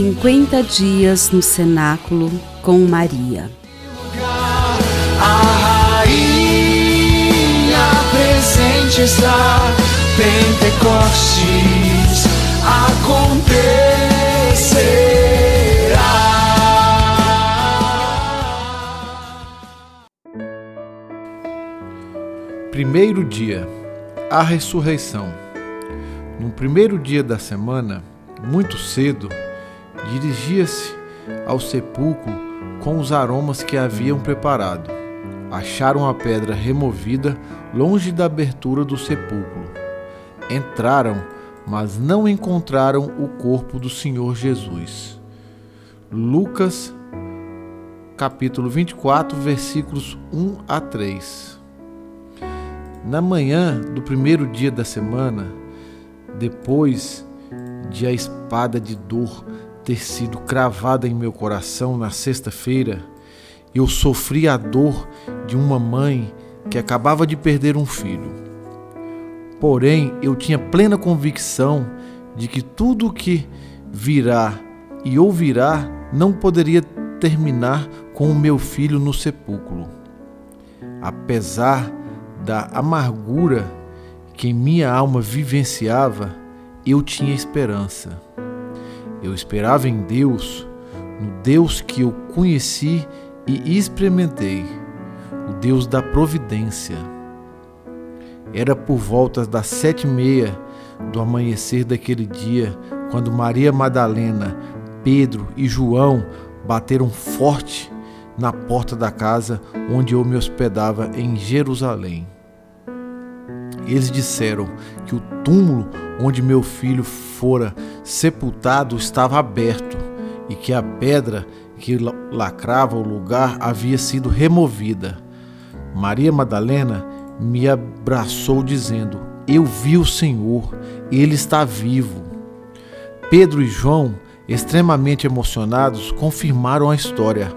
50 dias no cenáculo com Maria. A rainha presente está, Pentecostes acontecerá. Primeiro dia, a ressurreição. No primeiro dia da semana, muito cedo, dirigia-se ao sepulcro com os aromas que haviam preparado. Acharam a pedra removida longe da abertura do sepulcro. Entraram, mas não encontraram o corpo do Senhor Jesus. Lucas, capítulo 24, versículos 1 a 3. Na manhã do primeiro dia da semana, depois de a espada de dor ter sido cravada em meu coração na sexta-feira, eu sofri a dor de uma mãe que acabava de perder um filho. Porém, eu tinha plena convicção de que tudo o que virá e ouvirá não poderia terminar com o meu filho no sepulcro. Apesar da amargura que minha alma vivenciava, eu tinha esperança. Eu esperava em Deus, no Deus que eu conheci e experimentei, o Deus da providência. Era por volta das sete e meia do amanhecer daquele dia, quando Maria Madalena, Pedro e João bateram forte na porta da casa onde eu me hospedava em Jerusalém. Eles disseram que o túmulo onde meu filho fora sepultado estava aberto e que a pedra que lacrava o lugar havia sido removida. Maria Madalena me abraçou dizendo: Eu vi o Senhor, ele está vivo. Pedro e João, extremamente emocionados, confirmaram a história,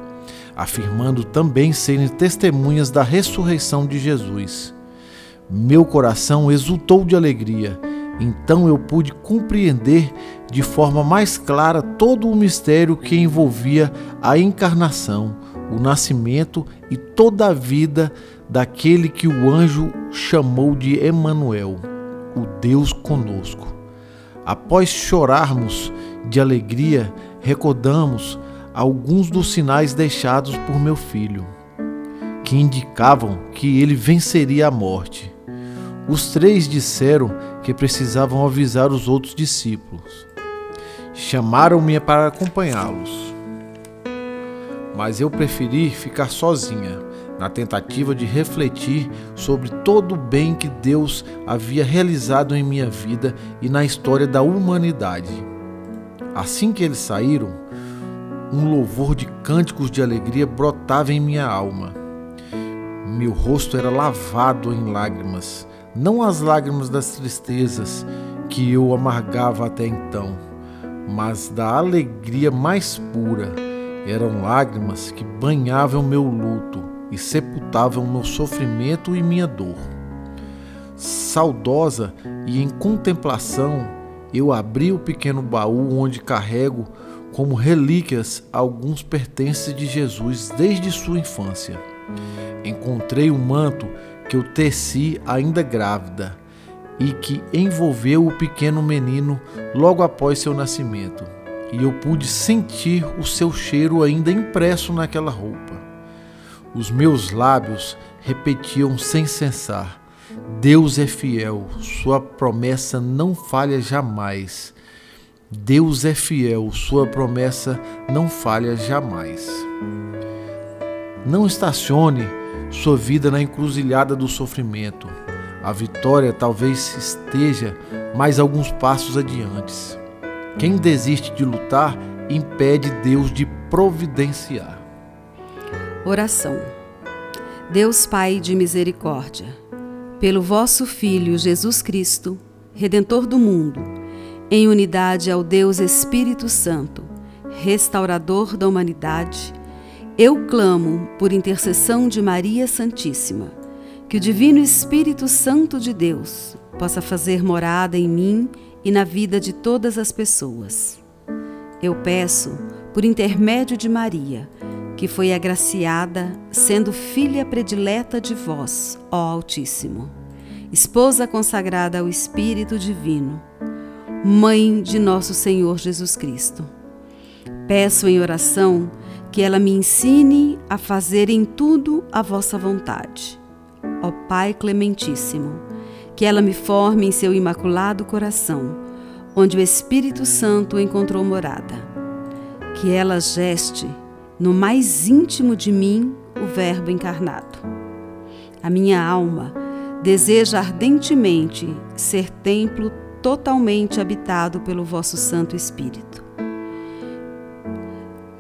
afirmando também serem testemunhas da ressurreição de Jesus. Meu coração exultou de alegria. Então eu pude compreender de forma mais clara todo o mistério que envolvia a encarnação, o nascimento e toda a vida daquele que o anjo chamou de Emanuel, o Deus conosco. Após chorarmos de alegria, recordamos alguns dos sinais deixados por meu filho, que indicavam que ele venceria a morte. Os três disseram que precisavam avisar os outros discípulos. Chamaram-me para acompanhá-los. Mas eu preferi ficar sozinha, na tentativa de refletir sobre todo o bem que Deus havia realizado em minha vida e na história da humanidade. Assim que eles saíram, um louvor de cânticos de alegria brotava em minha alma. Meu rosto era lavado em lágrimas não as lágrimas das tristezas que eu amargava até então, mas da alegria mais pura. Eram lágrimas que banhavam meu luto e sepultavam meu sofrimento e minha dor. Saudosa e em contemplação, eu abri o pequeno baú onde carrego como relíquias alguns pertences de Jesus desde sua infância. Encontrei um manto que eu teci ainda grávida e que envolveu o pequeno menino logo após seu nascimento. E eu pude sentir o seu cheiro ainda impresso naquela roupa. Os meus lábios repetiam sem cessar: Deus é fiel, sua promessa não falha jamais. Deus é fiel, sua promessa não falha jamais. Não estacione sua vida na encruzilhada do sofrimento. A vitória talvez esteja mais alguns passos adiante. Quem desiste de lutar impede Deus de providenciar. Oração. Deus Pai de misericórdia, pelo vosso Filho Jesus Cristo, Redentor do mundo, em unidade ao Deus Espírito Santo, restaurador da humanidade, eu clamo por intercessão de Maria Santíssima, que o Divino Espírito Santo de Deus possa fazer morada em mim e na vida de todas as pessoas. Eu peço, por intermédio de Maria, que foi agraciada, sendo filha predileta de vós, ó Altíssimo, esposa consagrada ao Espírito Divino, mãe de nosso Senhor Jesus Cristo. Peço em oração que ela me ensine a fazer em tudo a vossa vontade. Ó Pai Clementíssimo, que ela me forme em seu imaculado coração, onde o Espírito Santo encontrou morada. Que ela geste no mais íntimo de mim o Verbo encarnado. A minha alma deseja ardentemente ser templo totalmente habitado pelo vosso Santo Espírito.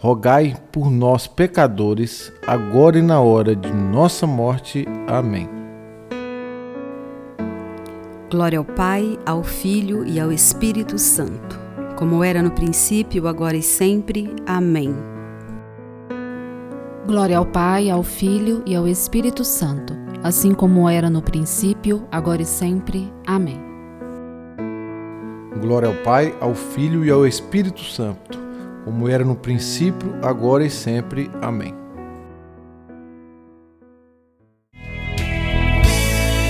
rogai por nós, pecadores, agora e na hora de nossa morte. Amém. Glória ao Pai, ao Filho e ao Espírito Santo, como era no princípio, agora e sempre. Amém. Glória ao Pai, ao Filho e ao Espírito Santo, assim como era no princípio, agora e sempre. Amém. Glória ao Pai, ao Filho e ao Espírito Santo como era no princípio, agora e sempre. Amém.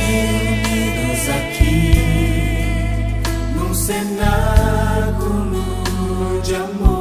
Reunidos aqui num cenáculo de amor.